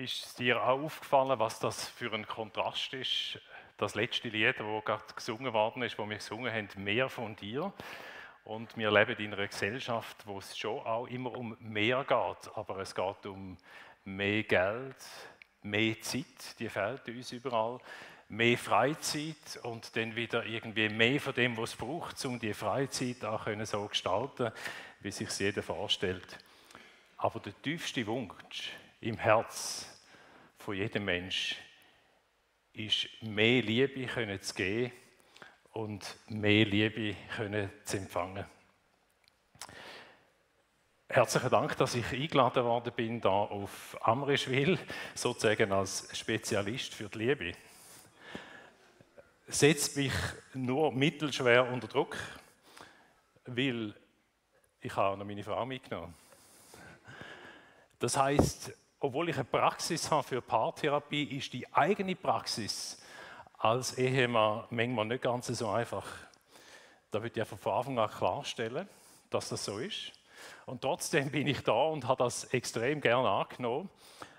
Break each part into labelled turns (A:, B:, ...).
A: Ist dir auch aufgefallen, was das für ein Kontrast ist? Das letzte Lied, das gerade gesungen worden ist, wo wir gesungen haben, mehr von dir. Und wir leben in einer Gesellschaft, wo es schon auch immer um mehr geht, aber es geht um mehr Geld, mehr Zeit, die fehlt uns überall, mehr Freizeit und dann wieder irgendwie mehr von dem, was es braucht, um die Freizeit auch können so gestalten, wie sich jeder vorstellt. Aber der tiefste Wunsch im Herz von jedem Mensch ist, mehr Liebe können zu geben und mehr Liebe können zu empfangen. Herzlichen Dank, dass ich eingeladen worden bin, da auf Amrischwil, sozusagen als Spezialist für die Liebe. Setzt mich nur mittelschwer unter Druck, weil ich habe noch meine Frau mitgenommen. Das heißt, obwohl ich eine Praxis habe für Paartherapie, ist die eigene Praxis als Ehemann manchmal nicht ganz so einfach. Da würde ich von Anfang an klarstellen, dass das so ist. Und trotzdem bin ich da und habe das extrem gerne angenommen,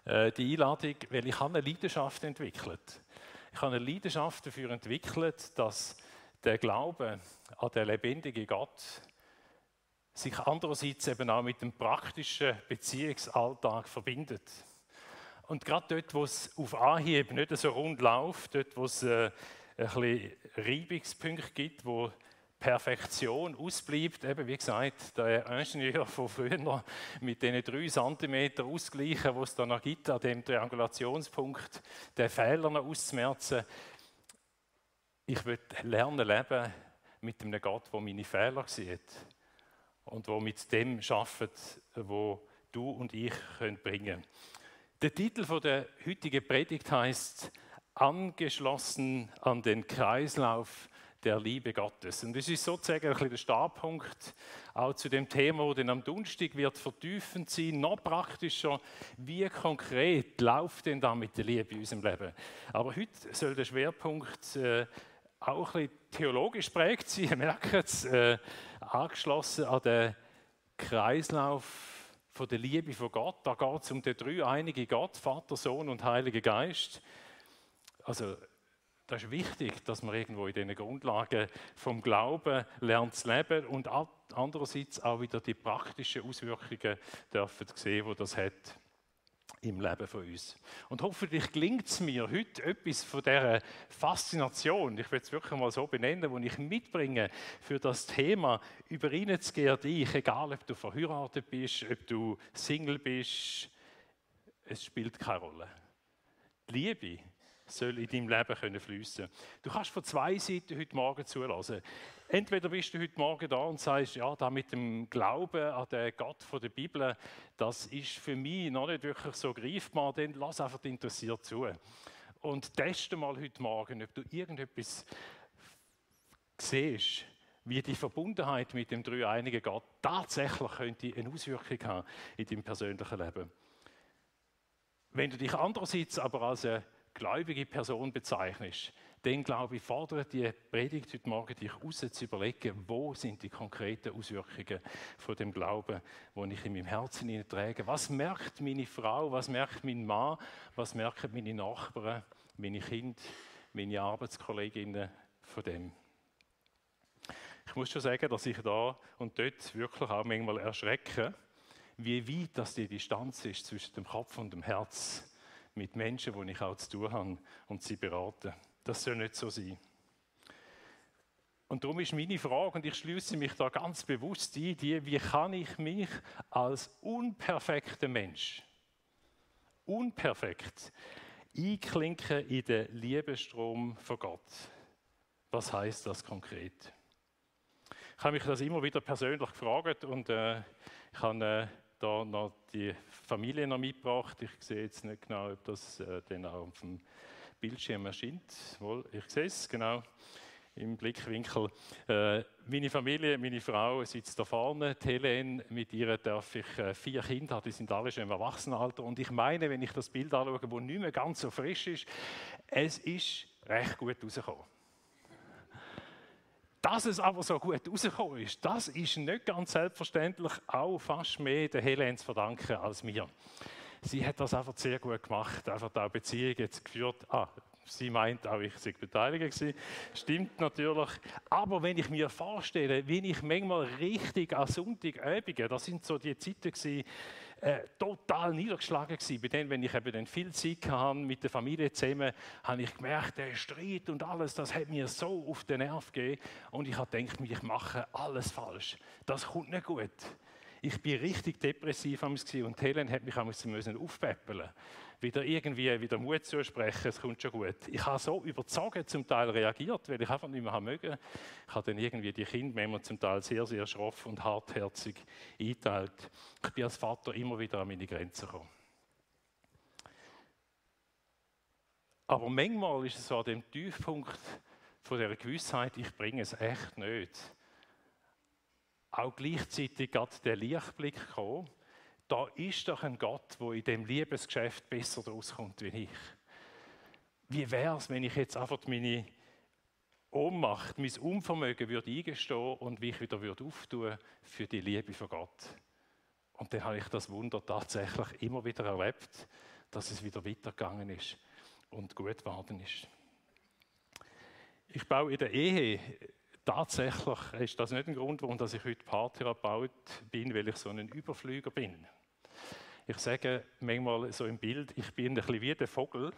A: äh, die Einladung, weil ich habe eine Leidenschaft entwickelt. Ich habe eine Leidenschaft dafür entwickelt, dass der Glaube an den lebendigen Gott sich andererseits eben auch mit dem praktischen Beziehungsalltag verbindet. Und gerade dort, wo es auf Anhieb nicht so rund läuft, dort, wo es äh, ein bisschen Reibungspunkte gibt, wo Perfektion ausbleibt, eben wie gesagt, der Ingenieur von früher mit den drei Zentimeter ausgleichen, wo es dann noch gibt, an dem Triangulationspunkt, den Fehler noch auszumerzen. Ich will lernen leben mit einem Gott, der meine Fehler sieht und wo mit dem arbeitet, wo du und ich können bringen. Der Titel der heutigen Predigt heißt Angeschlossen an den Kreislauf der Liebe Gottes. Und das ist sozusagen ein der Startpunkt auch zu dem Thema, dann am Donnerstag wird vertiefend sein, noch praktischer, wie konkret läuft denn da mit der Liebe in unserem Leben. Aber heute soll der Schwerpunkt äh, auch ein theologisch prägt sein, ihr merkt es, äh, angeschlossen an den Kreislauf von der Liebe von Gott. Da geht es um den dreieinigen Gott, Vater, Sohn und Heiliger Geist. Also das ist wichtig, dass man irgendwo in diesen Grundlagen vom Glauben lernt zu leben und andererseits auch wieder die praktischen Auswirkungen dürfen sehen, wo das hat im Leben von uns. Und hoffentlich gelingt es mir heute etwas von dieser Faszination, ich will es wirklich mal so benennen, die ich mitbringe für das Thema, über ihn zu gehen, dich, egal ob du verheiratet bist, ob du Single bist, es spielt keine Rolle. Die Liebe soll in deinem Leben können fließen. Du kannst von zwei Seiten heute Morgen zulassen. Entweder bist du heute Morgen da und sagst, ja, da mit dem Glauben an den Gott von der Bibel, das ist für mich noch nicht wirklich so greifbar, dann lass einfach interessiert zu. Und teste mal heute Morgen, ob du irgendetwas siehst, wie die Verbundenheit mit dem dreieinigen Gott tatsächlich könnte eine Auswirkung haben in deinem persönlichen Leben. Wenn du dich andererseits aber als eine gläubige Person bezeichnest, dann glaube ich, fordert die Predigt heute Morgen dich raus zu überlegen, wo sind die konkreten Auswirkungen von dem Glauben, wo ich in meinem Herzen trage. Was merkt meine Frau, was merkt mein Mann, was merken meine Nachbarn, meine Kinder, meine Arbeitskolleginnen von dem? Ich muss schon sagen, dass ich da und dort wirklich auch manchmal erschrecke, wie weit das die Distanz ist zwischen dem Kopf und dem Herz mit Menschen, die ich auch zu tun habe und sie beraten. Das soll nicht so sein. Und darum ist meine Frage, und ich schließe mich da ganz bewusst ein, die, wie kann ich mich als unperfekter Mensch, unperfekt, einklinken in den Liebestrom von Gott? Was heißt das konkret? Ich habe mich das immer wieder persönlich gefragt und äh, ich habe äh, da noch die Familie noch mitgebracht. Ich sehe jetzt nicht genau, ob das äh, dann auch auf dem Bildschirm erscheint. Wohl, ich sehe es genau im Blickwinkel. Äh, meine Familie, meine Frau sitzt da vorne. Die Helene, mit ihr darf ich äh, vier Kinder haben, die sind alle schon im Erwachsenenalter. Und ich meine, wenn ich das Bild anschaue, das nicht mehr ganz so frisch ist, es ist recht gut rausgekommen. Dass es aber so gut rausgekommen ist, das ist nicht ganz selbstverständlich auch fast mehr der Helene zu verdanken als mir. sie hat das einfach sehr gut gemacht, einfach auch Beziehungen geführt. Ah, sie meint auch, ich sei beteiligt gewesen. Stimmt natürlich. Aber wenn ich mir vorstelle, wie ich manchmal richtig an Sonntagabenden, das sind so die Zeiten gewesen, äh, total niedergeschlagen gewesen. Bei denen, wenn ich eben dann viel Zeit hatte mit der Familie zusammen, habe ich gemerkt, der Streit und alles, das hat mir so auf den Nerv gegeben. Und ich habe gedacht, ich mache alles falsch. Das kommt nicht gut. Ich bin richtig depressiv und Helen hat mich aufpäppeln wieder irgendwie wieder Mut zusprechen, es kommt schon gut. Ich habe so überzogen zum Teil reagiert, weil ich einfach nicht mehr mögen. Ich habe dann irgendwie die Kinder zum Teil sehr, sehr schroff und hartherzig eingeteilt. Ich bin als Vater immer wieder an meine Grenzen gekommen. Aber manchmal ist es so an dem Tiefpunkt von der Gewissheit, ich bringe es echt nicht. Auch gleichzeitig gerade der Lichtblick gekommen, da ist doch ein Gott, wo in dem Liebesgeschäft besser rauskommt wie ich. Wie wäre es, wenn ich jetzt einfach meine Ohnmacht, mein Unvermögen würde eingestehen und mich wieder würde auftun für die Liebe von Gott. Und dann habe ich das Wunder tatsächlich immer wieder erlebt, dass es wieder weitergegangen ist und gut geworden ist. Ich baue in der Ehe tatsächlich, ist das nicht ein Grund, warum ich heute Paartherapeut bin, weil ich so ein Überflüger bin. Ich sage manchmal so im Bild, ich bin ein bisschen wie der Vogel,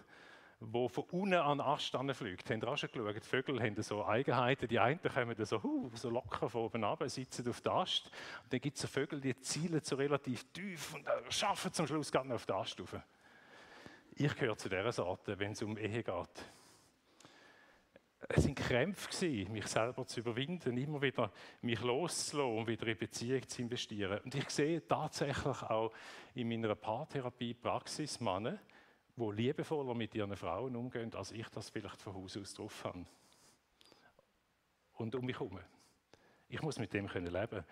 A: der von unten an den Ast fliegt. Habt ihr auch schon geschaut? Die Vögel haben so Eigenheiten. Die einen kommen so, uh, so locker von oben runter, sitzen auf dem Ast. Und dann gibt es so Vögel, die zielen so relativ tief und äh, schaffen zum Schluss gar nicht auf den Ast rauf. Ich gehöre zu dieser Sorte, wenn es um Ehe geht es sind Krämpfe gewesen, mich selber zu überwinden, immer wieder mich loszulassen und wieder in Beziehung zu investieren. Und ich sehe tatsächlich auch in meiner Paartherapie Praxis Männer, die liebevoller mit ihren Frauen umgehen, als ich das vielleicht von Haus aus drauf habe. Und um mich herum. Ich muss mit dem können leben.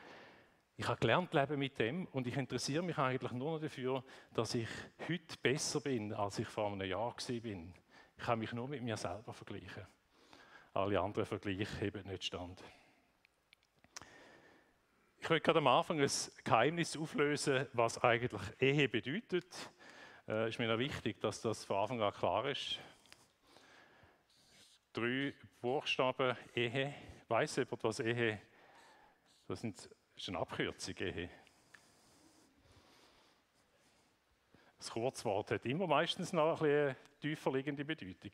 A: Ich habe gelernt leben mit dem und ich interessiere mich eigentlich nur noch dafür, dass ich heute besser bin, als ich vor einem Jahr war. Ich kann mich nur mit mir selber vergleichen. Alle anderen Vergleiche heben nicht stand. Ich möchte gerade am Anfang ein Geheimnis auflösen, was eigentlich Ehe bedeutet. Äh, ist mir wichtig, dass das von Anfang an klar ist. Drei Buchstaben Ehe. Weiß jemand, was Ehe das, sind, das ist eine Abkürzung, Ehe. Das Kurzwort hat immer meistens noch eine tiefer liegende Bedeutung.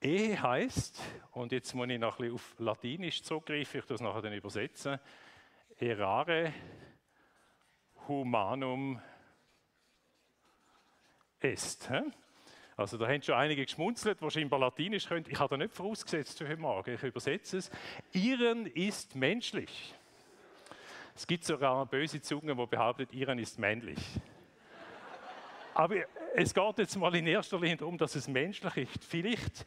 A: Ehe heißt, und jetzt muss ich noch ein bisschen auf Latinisch zurückgreifen, ich das nachher dann übersetzen, erare humanum est. Also da haben schon einige geschmunzelt, die scheinbar Latinisch können. Ich habe da nicht vorausgesetzt für heute Morgen, ich übersetze es. Ihren ist menschlich. Es gibt sogar böse Zunge, die behauptet, Ihren ist männlich. Aber es geht jetzt mal in erster Linie darum, dass es menschlich ist. Vielleicht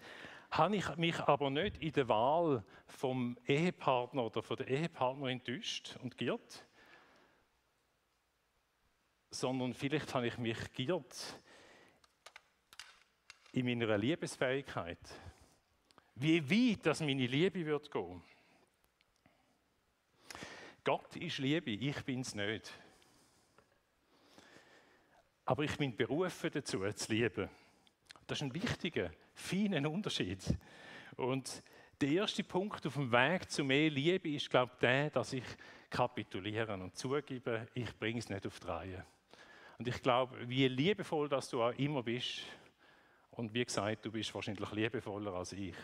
A: habe ich mich aber nicht in der Wahl vom Ehepartner oder von der Ehepartnerin enttäuscht und giert, sondern vielleicht habe ich mich giert in meiner Liebesfähigkeit. Wie weit das meine Liebe wird gehen. Gott ist Liebe, ich bin es nicht. Aber ich bin berufen dazu, zu lieben. Das ist ein wichtiger, feiner Unterschied. Und der erste Punkt auf dem Weg zu mehr Liebe ist, glaube ich, der, dass ich kapituliere und zugebe, ich bringe es nicht auf die Reihe. Und ich glaube, wie liebevoll dass du auch immer bist, und wie gesagt, du bist wahrscheinlich liebevoller als ich.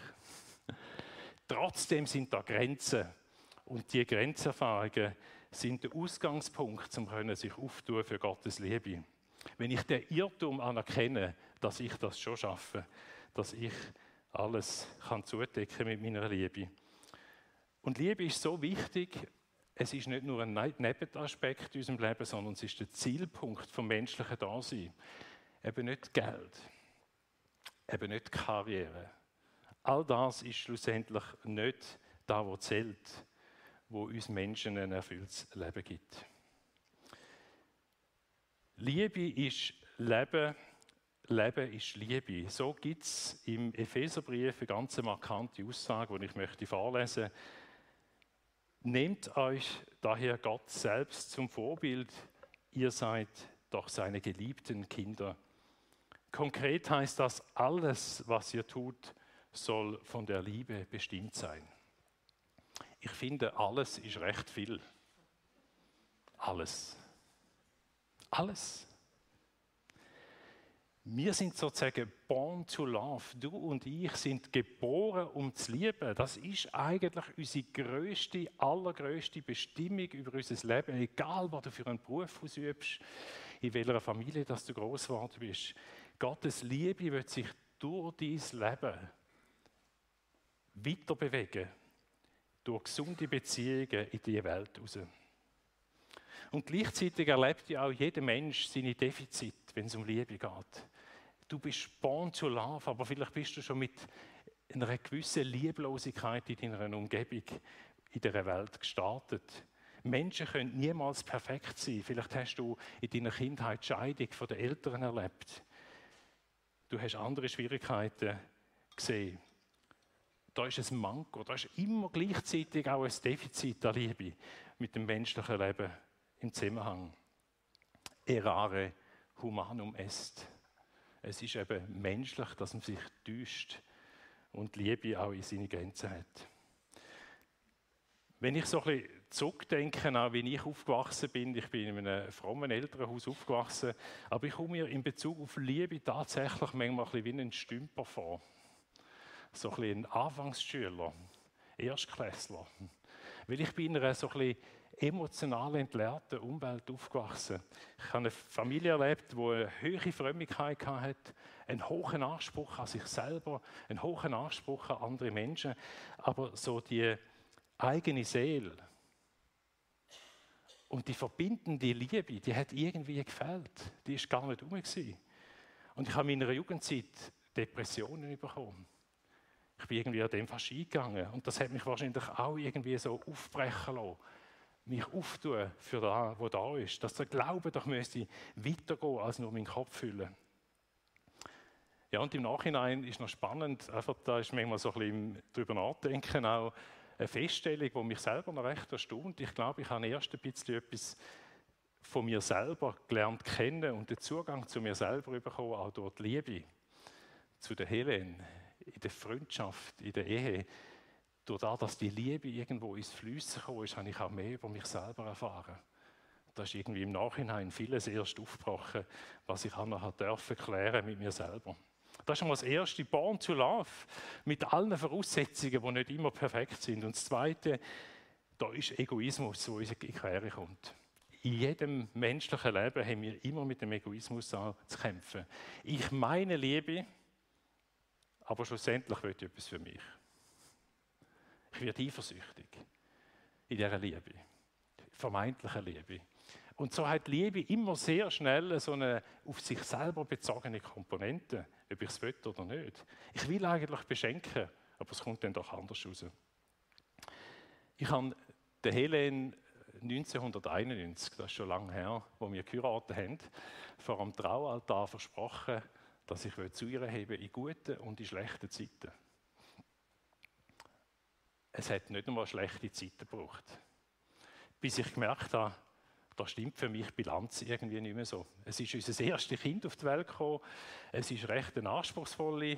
A: Trotzdem sind da Grenzen. Und die Grenzerfahrungen sind der Ausgangspunkt, um sich auftun für Gottes Liebe. Wenn ich den Irrtum anerkenne, dass ich das schon schaffe, dass ich alles kann zudecken mit meiner Liebe. Und Liebe ist so wichtig, es ist nicht nur ein ne-, Nebenaspekt in unserem Leben, sondern es ist der Zielpunkt vom menschlichen Dasein. Eben nicht Geld, eben nicht Karriere. All das ist schlussendlich nicht da, wo zählt, wo uns Menschen ein erfülltes Leben gibt. Liebe ist Leben, Leben ist Liebe. So gibt es im Epheserbrief eine ganz markante Aussage, die ich möchte vorlesen Nehmt euch daher Gott selbst zum Vorbild. Ihr seid doch seine geliebten Kinder. Konkret heißt das, alles, was ihr tut, soll von der Liebe bestimmt sein. Ich finde, alles ist recht viel. Alles. Alles. Wir sind sozusagen born to love. Du und ich sind geboren, um zu lieben. Das ist eigentlich unsere größte, allergrößte Bestimmung über unser Leben. Egal, was du für einen Beruf ausübst, in welcher Familie dass du groß geworden bist. Gottes Liebe wird sich durch dein Leben weiter bewegen. Durch gesunde Beziehungen in die Welt raus. Und gleichzeitig erlebt ja auch jeder Mensch seine Defizite, wenn es um Liebe geht. Du bist born to love, aber vielleicht bist du schon mit einer gewissen Lieblosigkeit in deiner Umgebung in dieser Welt gestartet. Menschen können niemals perfekt sein. Vielleicht hast du in deiner Kindheit Scheidung von den Eltern erlebt. Du hast andere Schwierigkeiten gesehen. Da ist ein Manko, da ist immer gleichzeitig auch ein Defizit der Liebe mit dem menschlichen Leben im Zusammenhang. Erare humanum est. Es ist eben menschlich, dass man sich täuscht und Liebe auch in seine Grenzen hat. Wenn ich so ein bisschen zurückdenke, auch wie ich aufgewachsen bin, ich bin in einem frommen Elternhaus aufgewachsen, aber ich komme mir in Bezug auf Liebe tatsächlich manchmal ein bisschen wie ein Stümper vor. So ein bisschen ein Anfangsschüler, Erstklässler. Weil ich bin in einer so ein bisschen emotional entleerten Umwelt aufgewachsen. Ich habe eine Familie erlebt, die eine hohe Frömmigkeit hatte, einen hohen Anspruch an sich selber, einen hohen Anspruch an andere Menschen, aber so die eigene Seele und die verbindende Liebe, die hat irgendwie gefällt. Die ist gar nicht rum Und ich habe in meiner Jugendzeit Depressionen bekommen. Ich bin irgendwie an dem fast eingegangen. Und das hat mich wahrscheinlich auch irgendwie so aufbrechen lassen mich auftun für das, was da ist. Dass der Glaube doch müsste weitergehen, als nur meinen Kopf füllen. Ja, und im Nachhinein ist noch spannend, einfach da ist manchmal so ein bisschen drüber nachdenken, auch eine Feststellung, die mich selber noch recht erstaunt. Ich glaube, ich habe erst ein bisschen etwas von mir selber gelernt kennen und den Zugang zu mir selber bekommen, auch durch die Liebe zu der Helen, in der Freundschaft, in der Ehe durch das, dass die Liebe irgendwo ins Flüssen gekommen ist, habe ich auch mehr über mich selber erfahren. Da ist irgendwie im Nachhinein vieles erst aufgebrochen, was ich auch noch dürfen klären mit mir selber. Das ist schon das erste, Born to Love, mit allen Voraussetzungen, die nicht immer perfekt sind. Und das zweite, da ist Egoismus, wo uns in die Quere kommt. In jedem menschlichen Leben haben wir immer mit dem Egoismus zu kämpfen. Ich meine Liebe, aber schlussendlich will ich etwas für mich. Ich werde eifersüchtig in dieser Liebe, vermeintlichen Liebe. Und so hat Liebe immer sehr schnell so eine auf sich selber bezogene Komponente, ob ich es will oder nicht. Ich will eigentlich beschenken, aber es kommt dann doch anders raus. Ich habe der Helen 1991, das ist schon lange her, wo wir geheiratet haben, vor dem Traualtar versprochen, dass ich zu ihr hebe in guten und in schlechten Zeiten es hat nicht einmal schlechte Zeiten gebraucht. Bis ich gemerkt habe, da stimmt für mich die Bilanz irgendwie nicht mehr so. Es ist unser erstes Kind auf die Welt gekommen. Es ist recht eine anspruchsvolle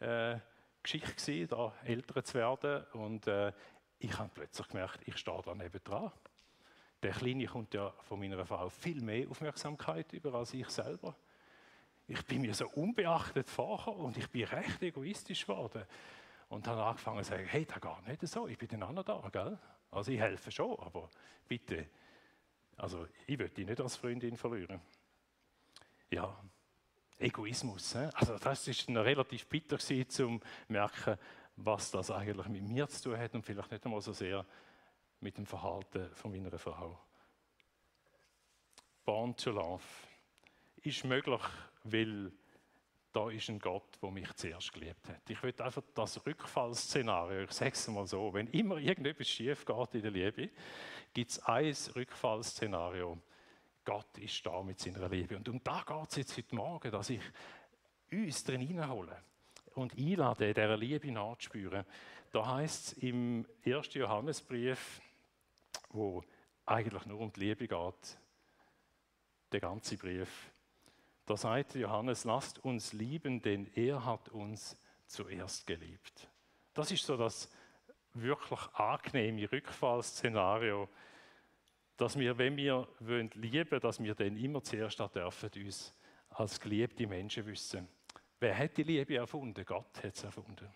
A: äh, Geschichte gewesen, da älter zu werden. Und äh, ich habe plötzlich gemerkt, ich stehe da neben dran. Der Kleine kommt ja von meiner Frau viel mehr Aufmerksamkeit über als ich selber. Ich bin mir so unbeachtet vorher und ich bin recht egoistisch geworden. Und habe angefangen zu sagen, hey, das geht nicht so, ich bin dann auch noch da, gell? Also ich helfe schon, aber bitte, also ich würde dich nicht als Freundin verlieren. Ja, Egoismus. He? Also das ist noch relativ bitter gewesen, zu merken, was das eigentlich mit mir zu tun hat und vielleicht nicht einmal so sehr mit dem Verhalten von meiner Frau. Born to love ist möglich, weil da ist ein Gott, der mich zuerst geliebt hat. Ich will einfach das Rückfallszenario, ich sage es mal so, wenn immer irgendetwas schief geht in der Liebe, gibt es ein Rückfallszenario. Gott ist da mit seiner Liebe. Und um da geht es jetzt heute Morgen, dass ich uns drin hineinhole und einlade, dieser Liebe nachzuspüren. Da heißt es im 1. Johannesbrief, wo eigentlich nur um die Liebe geht, der ganze Brief. Da sagt Johannes, lasst uns lieben, denn er hat uns zuerst geliebt. Das ist so das wirklich angenehme Rückfallszenario, dass wir, wenn wir wollen, lieben dass wir dann immer zuerst dürfen uns als geliebte Menschen wissen. Wer hat die Liebe erfunden? Gott hat es erfunden.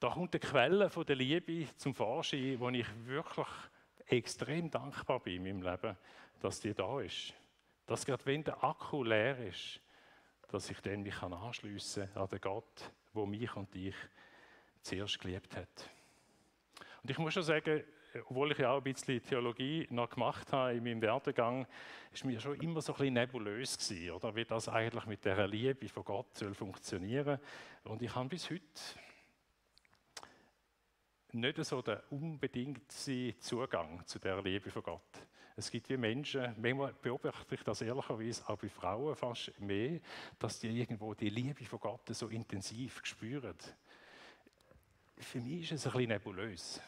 A: Da kommt die Quelle der Liebe zum Vorschein, wo ich wirklich extrem dankbar bin in meinem Leben, dass die da ist. Dass gerade wenn der Akku leer ist, dass ich dann mich anschliessen kann an den Gott, wo mich und dich zuerst geliebt hat. Und ich muss schon sagen, obwohl ich ja auch ein bisschen Theologie noch gemacht habe in meinem Werdegang, ist mir schon immer so ein bisschen nebulös gewesen, oder? wie das eigentlich mit der Liebe von Gott soll funktionieren. Und ich habe bis heute nicht so den unbedingten Zugang zu der Liebe von Gott. Es gibt wie Menschen, manchmal beobachte ich das ehrlicherweise auch bei Frauen fast mehr, dass die irgendwo die Liebe von Gott so intensiv spüren. Für mich ist es ein bisschen nebulös.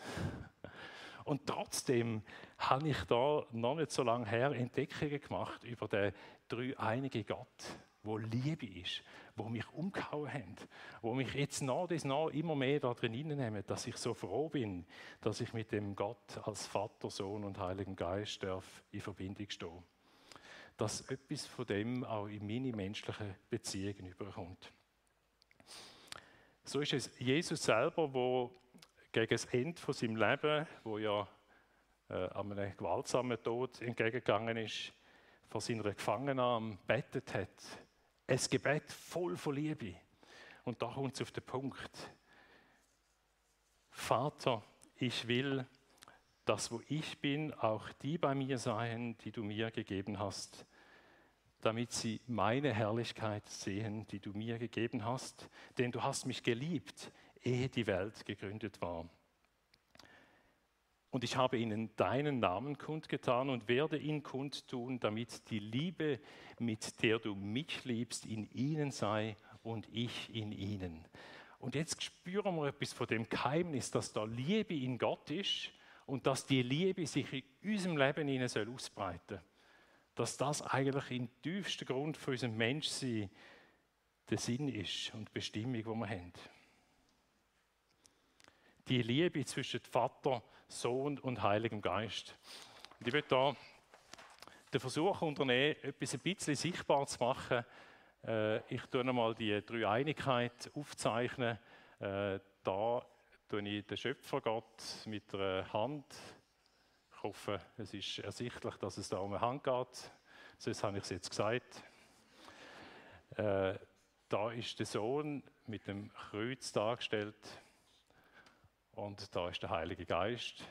A: Und trotzdem habe ich da noch nicht so lange her Entdeckungen gemacht über den dreieinigen Gott, wo Liebe ist, wo mich umgehauen haben, wo mich jetzt nach das nach immer mehr da drin nehmen, dass ich so froh bin, dass ich mit dem Gott als Vater, Sohn und Heiligen Geist darf in Verbindung stehen. Dass etwas von dem auch in meine menschlichen Beziehungen überkommt. So ist es Jesus selber, wo gegen das Ende von seinem Leben, wo ja äh, einem gewaltsamen Tod entgegengegangen ist, vor seiner Gefangennahme bettet hat. Ein Gebet voll von Liebe. Und da kommt es auf den Punkt. Vater, ich will, dass wo ich bin, auch die bei mir seien, die du mir gegeben hast, damit sie meine Herrlichkeit sehen, die du mir gegeben hast. Denn du hast mich geliebt, ehe die Welt gegründet war. Und ich habe ihnen deinen Namen kundgetan und werde ihn kundtun, damit die Liebe, mit der du mich liebst, in ihnen sei und ich in ihnen. Und jetzt spüren wir etwas von dem Geheimnis, dass da Liebe in Gott ist und dass die Liebe sich in unserem Leben ihnen soll ausbreiten. Dass das eigentlich im tiefsten Grund für unserem Menschsein der Sinn ist und die Bestimmung, die wir haben die Liebe zwischen Vater, Sohn und Heiligem Geist. Und ich möchte da den Versuch unternehmen, etwas ein bisschen sichtbar zu machen. Äh, ich tue einmal die Dreieinigkeit aufzeichnen. Äh, da tue ich den Schöpfergott mit der Hand. Ich hoffe, es ist ersichtlich, dass es da um eine Hand geht. Sonst habe ich es jetzt gesagt. Äh, da ist der Sohn mit dem Kreuz dargestellt. Und da ist der Heilige Geist.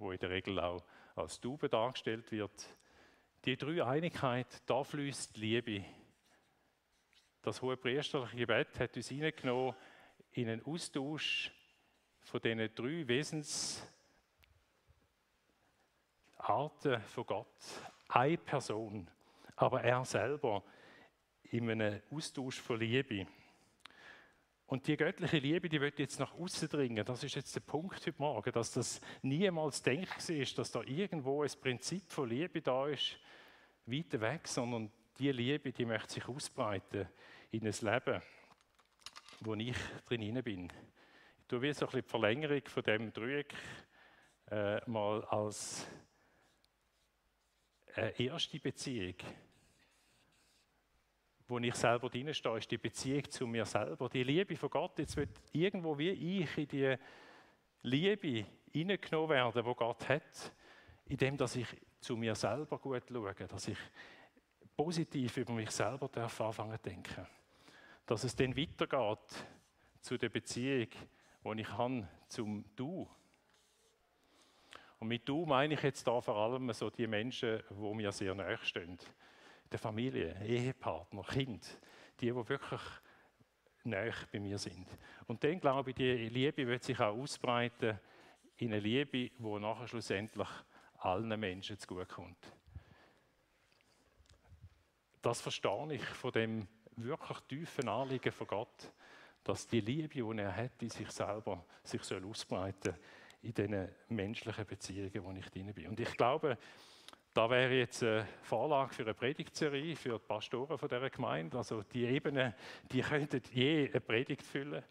A: wo in der Regel auch als Tube dargestellt wird. Die Dreieinigkeit, da fließt Liebe. Das hohe priesterliche Gebet hat uns hineingenommen in einen Austausch von diesen drei Wesensarten von Gott. Eine Person, aber er selber in einem Austausch von Liebe. Und die göttliche Liebe, die wird jetzt nach außen dringen. Das ist jetzt der Punkt heute Morgen, dass das niemals denkt ist, dass da irgendwo ein Prinzip von Liebe da ist, weiter weg, sondern die Liebe, die möchte sich ausbreiten in ein Leben, wo ich drin bin. Ich tue wie so ein die Verlängerung von dem Dreieck äh, mal als eine erste Beziehung wo ich selber drinstehe, ist die Beziehung zu mir selber. Die Liebe von Gott, jetzt wird irgendwo wie ich in die Liebe hineingenommen werden, wo Gott hat, indem dass ich zu mir selber gut schaue, dass ich positiv über mich selber darf anfangen zu denken. Dass es dann weitergeht zu der Beziehung, die ich habe zum Du. Und mit Du meine ich jetzt da vor allem so die Menschen, die mir sehr nahe stehen der Familie, Ehepartner, Kind, die, die wirklich nahe bei mir sind. Und dann glaube ich, die Liebe wird sich auch ausbreiten in eine Liebe, die nachher schlussendlich allen Menschen zugutekommt. Das verstehe ich von dem wirklich tiefen Anliegen von Gott, dass die Liebe, die er hat in sich selber, sich soll ausbreiten in diesen menschlichen Beziehungen, wo ich drin bin. Und ich glaube, da wäre jetzt eine Vorlage für eine Predigtserie für die Pastoren von dieser Gemeinde. Also die Ebenen, die könnten je eine Predigt füllen.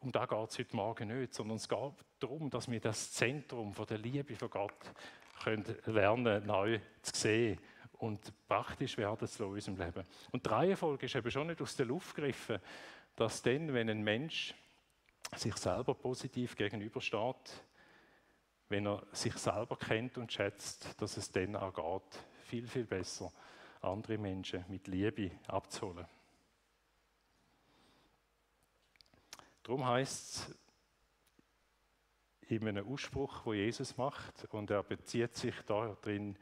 A: Um da geht es heute Morgen nicht, sondern es geht darum, dass wir das Zentrum von der Liebe von Gott können lernen, neu zu sehen und praktisch werden zu in unserem Leben. Und die Reihenfolge ist eben schon nicht aus der Luft gegriffen, dass dann, wenn ein Mensch sich selber positiv gegenübersteht, wenn er sich selber kennt und schätzt, dass es dann auch geht, viel, viel besser andere Menschen mit Liebe abzuholen. Darum heißt es in einem Ausspruch, wo Jesus macht, und er bezieht sich da drin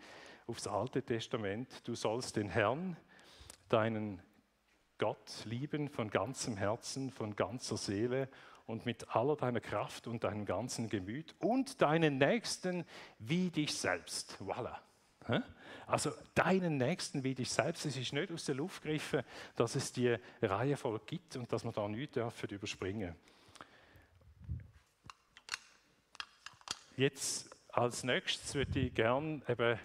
A: aufs Alte Testament, du sollst den Herrn, deinen Gott lieben von ganzem Herzen, von ganzer Seele und mit aller deiner Kraft und deinem ganzen Gemüt und deinen Nächsten wie dich selbst. Voilà. Also deinen Nächsten wie dich selbst. Es ist nicht aus der Luft gegriffen, dass es die Reihenfolge gibt und dass man da nichts dürfen überspringen. Jetzt als nächstes würde ich gerne eben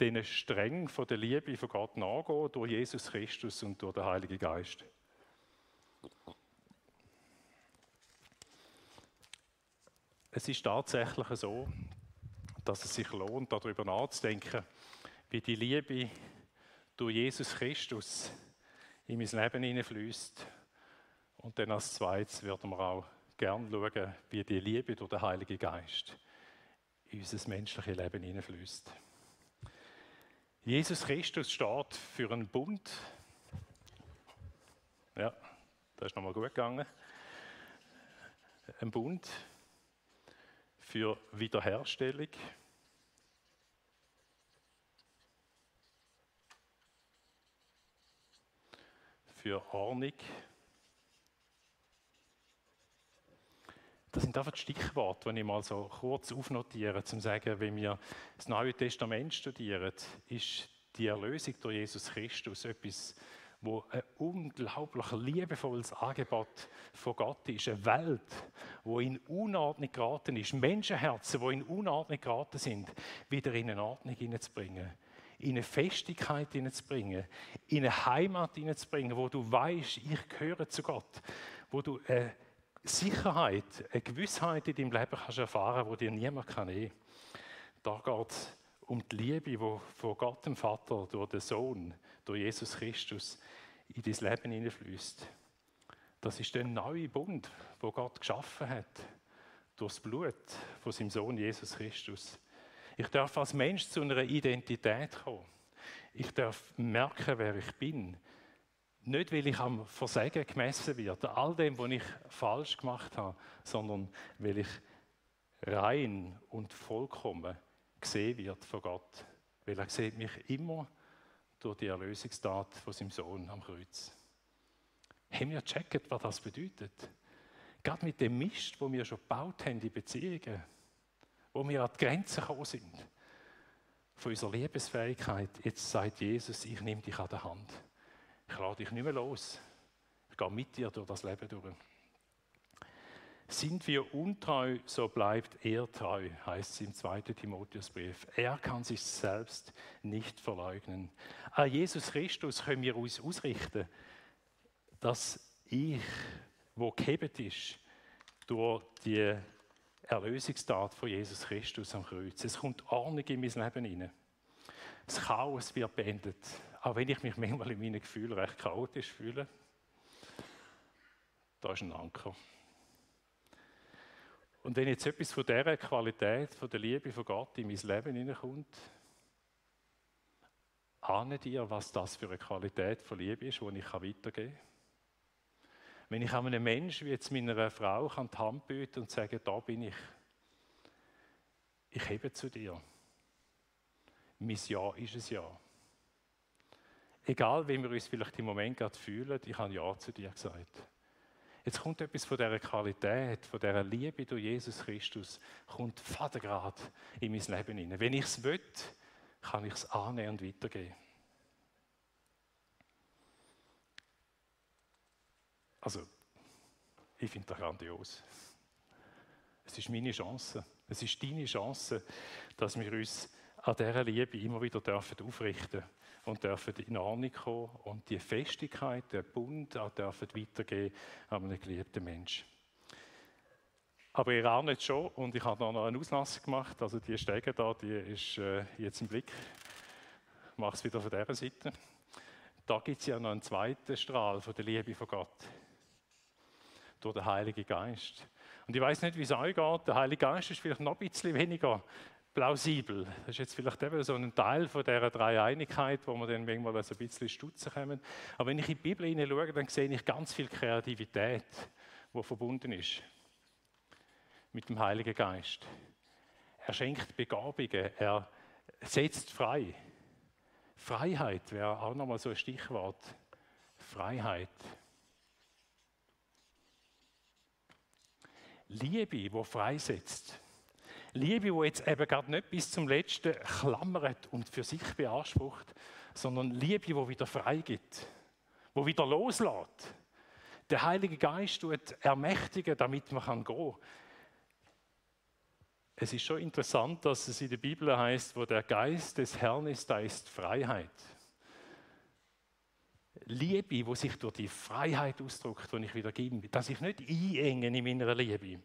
A: diesen Strängen von der Liebe von Gott nachgehen durch Jesus Christus und durch den Heiligen Geist. Es ist tatsächlich so, dass es sich lohnt, darüber nachzudenken, wie die Liebe durch Jesus Christus in mein Leben hineinfließt. Und dann als zweites werden wir auch gerne schauen, wie die Liebe durch den Heiligen Geist in unser menschliches Leben hineinfließt. Jesus Christus steht für einen Bund. Ja, das ist nochmal gut gegangen. Ein Bund für Wiederherstellung. Für Ordnung. Das sind einfach die Stichworte, die ich mal so kurz aufnotiere, um zu sagen, wenn wir das Neue Testament studieren, ist die Erlösung durch Jesus Christus etwas, wo ein unglaublich liebevolles Angebot von Gott ist. Eine Welt, wo in Unordnung geraten ist. Menschenherzen, wo in Unordnung geraten sind, wieder in eine Ordnung hineinzubringen. In eine Festigkeit hineinzubringen. In eine Heimat hineinzubringen, wo du weißt, ich gehöre zu Gott. Wo du eine Sicherheit, eine Gewissheit in deinem Leben kannst erfahren, wo dir niemand kann nehmen. Da geht es um die Liebe, die von Gott dem Vater durch den Sohn, durch Jesus Christus in dein Leben hineinfließt. Das ist der neue Bund, wo Gott geschaffen hat, durch das Blut von seinem Sohn Jesus Christus. Ich darf als Mensch zu einer Identität kommen. Ich darf merken, wer ich bin. Nicht, weil ich am Versagen gemessen werde, all dem, was ich falsch gemacht habe, sondern weil ich rein und vollkommen gesehen wird von Gott. Weil er sieht mich immer durch die Erlösungstat von seinem Sohn am Kreuz. Haben wir gecheckt, was das bedeutet? Gerade mit dem Mist, wo wir schon gebaut haben, die Beziehungen, wo wir an die Grenzen gekommen sind, von unserer Liebesfähigkeit, jetzt sagt Jesus, ich nehme dich an der Hand. Ich lade dich nicht mehr los. Ich gehe mit dir durch das Leben durch. Sind wir untreu, so bleibt er treu, heißt es im 2. Timotheusbrief. Er kann sich selbst nicht verleugnen. An Jesus Christus können wir uns ausrichten, dass ich, wo gehebt ist, durch die Erlösungstat von Jesus Christus am Kreuz. Es kommt Ordnung in mein Leben hinein. Das Chaos wird beendet, auch wenn ich mich manchmal in meinen Gefühlen recht chaotisch fühle. Da ist ein Anker. Und wenn jetzt etwas von dieser Qualität, von der Liebe von Gott in mein Leben hineinkommt, ahne dir, was das für eine Qualität von Liebe ist, die ich weitergeben kann. Wenn ich einem Menschen wie jetzt meiner Frau kann die Hand bieten und sagen, da bin ich, ich hebe zu dir. Mein Ja ist ein Ja. Egal, wie wir uns vielleicht im Moment gerade fühlen, ich habe Ja zu dir gesagt. Jetzt kommt etwas von dieser Qualität, von dieser Liebe durch Jesus Christus, kommt Vatergrad in mein Leben hinein. Wenn ich es will, kann ich es annehmen und weitergeben. Also, ich finde das grandios. Es ist meine Chance. Es ist deine Chance, dass wir uns an dieser Liebe immer wieder dürfen aufrichten und dürfen in Ordnung kommen und die Festigkeit, der Bund auch dürfen weitergeben an einen geliebten Menschen. Aber ihr ahnt schon, und ich habe noch eine Auslassung gemacht, also die Stege da, die ist äh, jetzt im Blick. Ich mache es wieder von dieser Seite. Da gibt es ja noch einen zweiten Strahl von der Liebe von Gott. Durch den Heiligen Geist. Und ich weiß nicht, wie es euch geht. Der Heilige Geist ist vielleicht noch ein bisschen weniger plausibel. Das ist jetzt vielleicht eben so ein Teil von dieser Dreieinigkeit, wo man dann manchmal so ein bisschen stutzen kommen. Aber wenn ich in die Bibel hineinschaue, dann sehe ich ganz viel Kreativität, die verbunden ist mit dem Heiligen Geist. Er schenkt Begabungen, er setzt frei. Freiheit wäre auch nochmal so ein Stichwort. Freiheit. Liebe, die freisetzt. Liebe, die jetzt eben gerade nicht bis zum Letzten klammert und für sich beansprucht, sondern Liebe, die wieder freigibt, die wieder loslässt. Der Heilige Geist tut ermächtigen, damit man gehen kann. Es ist schon interessant, dass es in der Bibel heißt, wo der Geist des Herrn ist, da ist Freiheit. Liebe, wo sich durch die Freiheit ausdrückt, die ich wieder gebe, dass ich nicht einenge in meiner Liebe.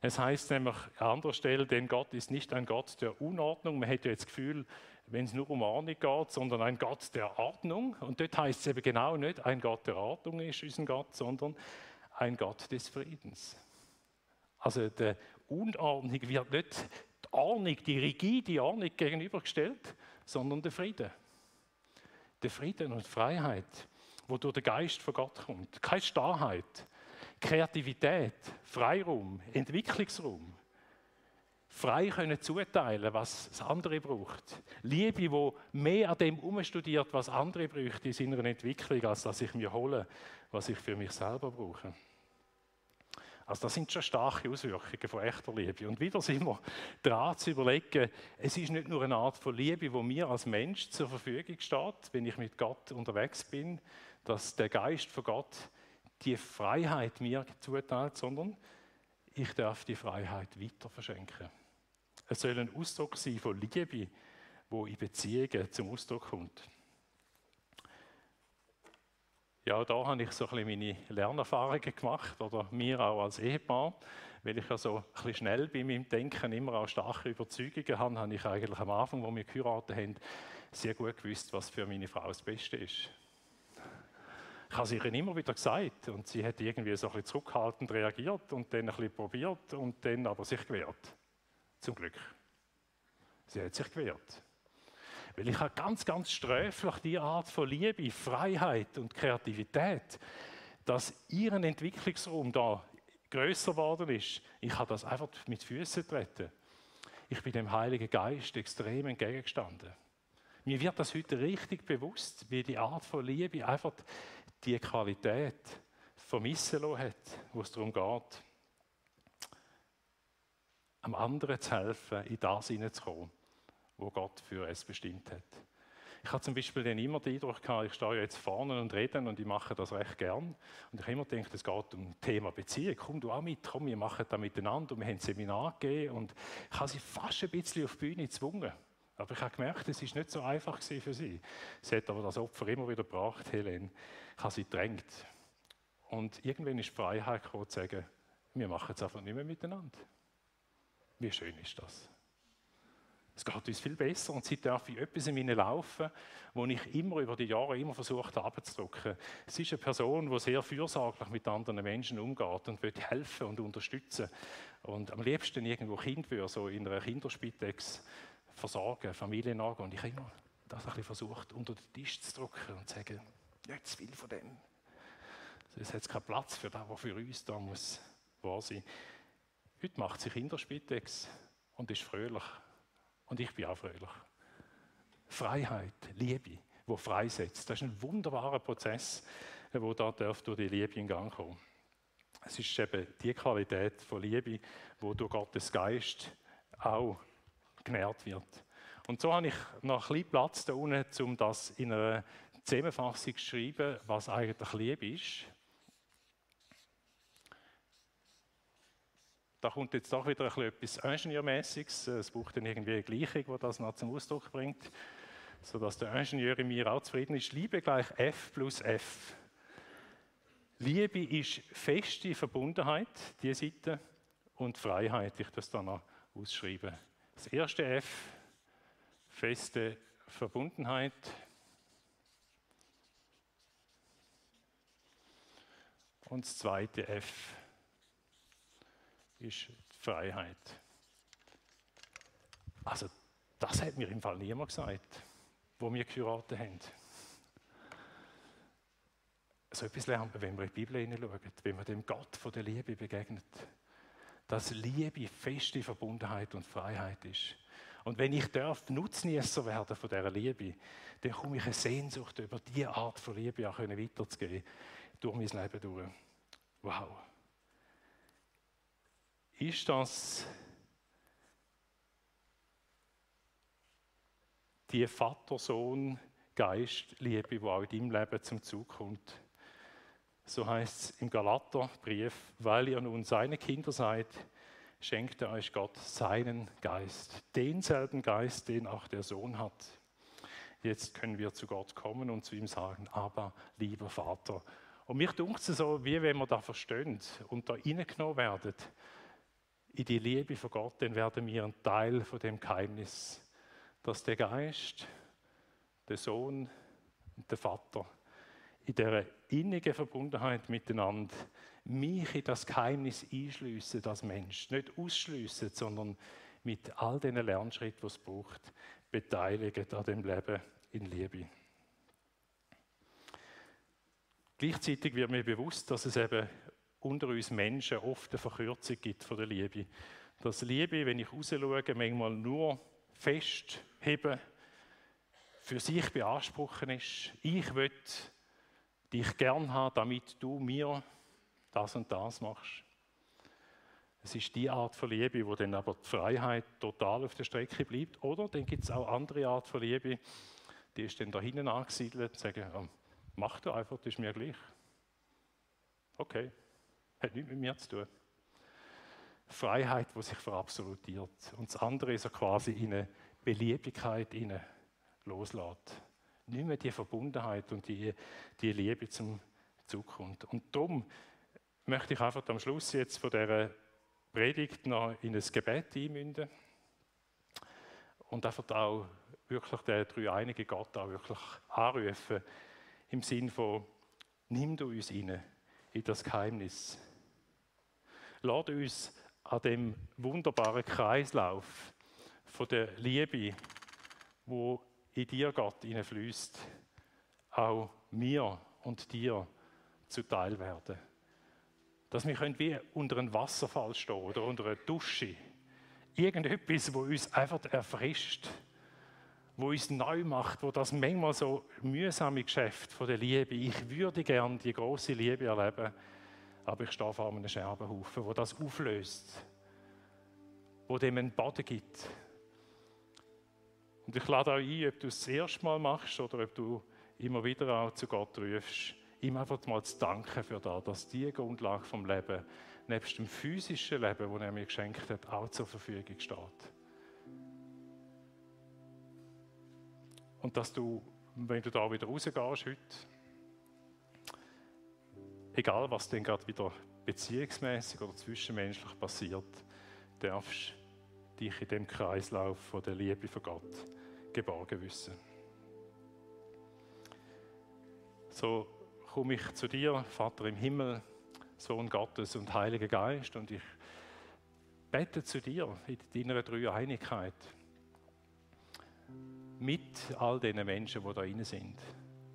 A: Es heißt nämlich an anderer Stelle, denn Gott ist nicht ein Gott der Unordnung. Man hätte jetzt das Gefühl, wenn es nur um Ordnung geht, sondern ein Gott der Ordnung. Und dort heißt es eben genau nicht, ein Gott der Ordnung ist unser Gott, sondern ein Gott des Friedens. Also der Unordnung wird nicht die Ordnung, die rigide Ordnung gegenübergestellt, sondern der Frieden. Der Frieden und Freiheit, wo durch den Geist von Gott kommt. Keine Starrheit, Kreativität, Freiraum, Entwicklungsraum. Frei können zuteilen, was das andere braucht. Liebe, wo mehr an dem umstudiert, was andere bräuchten in seiner Entwicklung, als dass ich mir hole, was ich für mich selber brauche. Also das sind schon starke Auswirkungen von echter Liebe. Und wieder sind wir dran zu überlegen, es ist nicht nur eine Art von Liebe, wo mir als Mensch zur Verfügung steht, wenn ich mit Gott unterwegs bin, dass der Geist von Gott die Freiheit mir zuteilt, sondern ich darf die Freiheit weiter verschenken. Es soll ein Ausdruck sein von Liebe, wo in Beziehungen zum Ausdruck kommt. Ja, da habe ich so ein bisschen meine Lernerfahrungen gemacht, oder mir auch als Ehepaar. Weil ich ja so ein bisschen schnell bei meinem Denken immer auch starke Überzeugungen habe, habe ich eigentlich am Anfang, wo wir geheiratet haben, sehr gut gewusst, was für meine Frau das Beste ist. Ich habe es ihr immer wieder gesagt und sie hat irgendwie so ein bisschen zurückhaltend reagiert und dann ein bisschen probiert und dann aber sich gewehrt. Zum Glück. Sie hat sich gewehrt. Weil ich habe ganz, ganz sträflich die Art von Liebe, Freiheit und Kreativität, dass ihren Entwicklungsraum da größer geworden ist. Ich habe das einfach mit Füßen treten. Ich bin dem Heiligen Geist extrem entgegengestanden. Mir wird das heute richtig bewusst, wie die Art von Liebe einfach die Qualität vermissen hat, wo es darum geht, am anderen zu helfen, in das hineinzukommen wo Gott für es bestimmt hat. Ich habe zum Beispiel dann immer den Eindruck gehabt, ich stehe jetzt vorne und rede und ich mache das recht gern. Und ich habe immer gedacht, es geht um das Thema Beziehung. Komm du auch mit, komm, wir machen das miteinander. Und wir haben ein Seminar gegeben und ich habe sie fast ein bisschen auf die Bühne gezwungen. Aber ich habe gemerkt, es ist nicht so einfach für sie. Sie hat aber das Opfer immer wieder gebracht, Helene. Ich habe sie gedrängt. Und irgendwann ist die Freiheit gekommen, zu sagen, wir machen es einfach nicht mehr miteinander. Wie schön ist das? Es geht uns viel besser und sie darf in etwas in mir laufen, wo ich immer über die Jahre immer versucht habe abzudrücken. Sie ist eine Person, die sehr fürsorglich mit anderen Menschen umgeht und will helfen und unterstützen. Und am liebsten irgendwo Kind würde, so in einer Kinderspitex versorgen, Familien nachgehen. Und ich habe immer das ein versucht, unter den Tisch zu drücken und zu sagen, nicht zu viel von dem. Es hat keinen Platz für das, was für uns da muss wahr sein. Heute macht sie Kinderspitex und ist fröhlich und ich bin auch fröhlich. Freiheit, Liebe, wo freisetzt. Das ist ein wunderbarer Prozess, wo da durch die Liebe in Gang kommen. Es ist eben die Qualität von Liebe, wo durch Gottes Geist auch genährt wird. Und so habe ich noch ein bisschen Platz da unten, um das in einer Zusammenfassung zu schreiben, was eigentlich Liebe ist. da kommt jetzt doch wieder ein bisschen etwas Ingenieurmäßiges. Es braucht dann irgendwie eine Gleichung, die das noch zum Ausdruck bringt, sodass der Ingenieur in mir auch zufrieden ist. Liebe gleich F plus F. Liebe ist feste Verbundenheit, die Seite, und Freiheit. Ich das dann noch ausschreiben. Das erste F, feste Verbundenheit. Und das zweite F ist Freiheit. Also, das hat mir im Fall niemand gesagt, wo wir geheiratet haben. So etwas lernt man, wenn man in die Bibel hineinschaut, wenn man dem Gott von der Liebe begegnet. Dass Liebe feste Verbundenheit und Freiheit ist. Und wenn ich darf Nutznießer werden von dieser Liebe, dann komme ich eine Sehnsucht über diese Art von Liebe auch weiterzugeben durch mein Leben durch. Wow. Ist das die Vater-Sohn-Geist-Liebe, die auch in deinem Leben zum Zug kommt? So heißt es im Galaterbrief, weil ihr nun seine Kinder seid, schenkt er euch Gott seinen Geist, denselben Geist, den auch der Sohn hat. Jetzt können wir zu Gott kommen und zu ihm sagen, aber lieber Vater. Und mich dunkt es so, wie wenn wir da verstehen und da reingenommen werden, in die Liebe von Gott, dann werden wir ein Teil von dem Geheimnis, dass der Geist, der Sohn und der Vater in der innigen Verbundenheit miteinander mich in das Geheimnis einschliessen als Mensch. Nicht ausschliessen, sondern mit all den Lernschritten, die es braucht, beteiligen an dem Leben in Liebe. Gleichzeitig wird mir bewusst, dass es eben unter uns Menschen oft eine Verkürzung gibt von der Liebe. Dass Liebe, wenn ich rausschaue, manchmal nur festheben, für sich beanspruchen ist. Ich will dich gern haben, damit du mir das und das machst. Es ist die Art von Liebe, wo dann aber die Freiheit total auf der Strecke bleibt. Oder dann gibt es auch andere Art von Liebe, die ist dann da hinten angesiedelt und sagen, oh, mach du einfach, das ist mir gleich. Okay. Hat nichts mit mir zu tun. Freiheit, die sich verabsolutiert. Und das andere ist so quasi in eine Beliebigkeit innen loslässt. Nicht mehr die Verbundenheit und die, die Liebe zum Zukunft. Und darum möchte ich einfach am Schluss jetzt von dieser Predigt noch in ein Gebet einmünden und einfach auch wirklich den dreieinigen Gott auch wirklich anrufen im Sinn von nimm du uns rein in das Geheimnis Lade uns an dem wunderbaren Kreislauf von der Liebe, wo in dir Gott fließt, auch mir und dir zuteil werden. Dass wir können wie unter einem Wasserfall stehen oder unter einer Dusche. Irgendetwas, wo uns einfach erfrischt, wo uns neu macht, wo das manchmal so mühsame Geschäft von der Liebe, ich würde gern die große Liebe erleben, aber ich stehe vor einem Scherbenhaufen, wo das auflöst, wo dem einen Boden gibt. Und ich lade auch ein, ob du es das erste Mal machst oder ob du immer wieder auch zu Gott rufst, ihm einfach mal zu danken für das, dass die Grundlage vom Leben nebst dem physischen Leben, das er mir geschenkt hat, auch zur Verfügung steht. Und dass du, wenn du da wieder rausgehst heute, egal was denn gerade wieder beziehungsmäßig oder zwischenmenschlich passiert, darfst dich in dem Kreislauf von der Liebe von Gott geborgen wissen. So komme ich zu dir, Vater im Himmel, Sohn Gottes und Heiliger Geist, und ich bete zu dir in deiner Dreieinigkeit mit all den Menschen, die da drin sind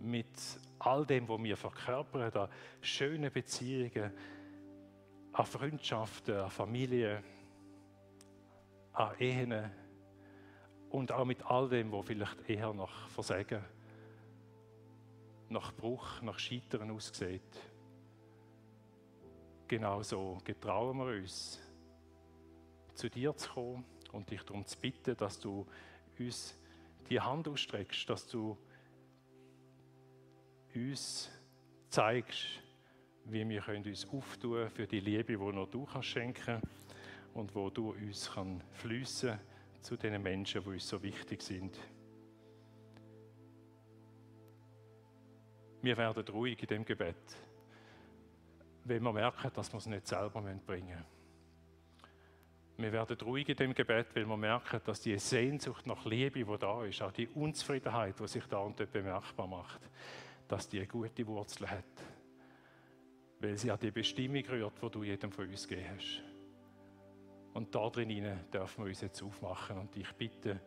A: mit all dem, was wir verkörpern, an schönen Beziehungen, an Freundschaften, an Familie, an Ehen und auch mit all dem, was vielleicht eher nach Versagen, nach Bruch, nach Scheitern aussieht. Genauso getrauen wir uns, zu dir zu kommen und dich darum zu bitten, dass du uns die Hand ausstreckst, dass du uns zeigst, wie wir uns auftun für die Liebe, die nur du kannst schenken und wo du uns kann fließen zu den Menschen, die uns so wichtig sind. Wir werden ruhig in dem Gebet, wenn wir merken, dass wir es nicht selber bringen müssen. Wir werden ruhig in dem Gebet, weil wir merken, dass die Sehnsucht nach Liebe, die da ist, auch die Unzufriedenheit, die sich da und dort bemerkbar macht, dass die eine gute Wurzel hat. Weil sie an die Bestimmung rührt, die du jedem von uns gegeben hast. Und da drin dürfen wir uns jetzt aufmachen. Und ich bitte,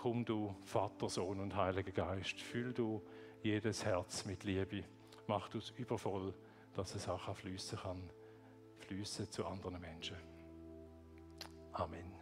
A: komm du, Vater, Sohn und Heiliger Geist, füll du jedes Herz mit Liebe. Mach du es übervoll, dass es auch fließen kann, fließen zu anderen Menschen. Amen.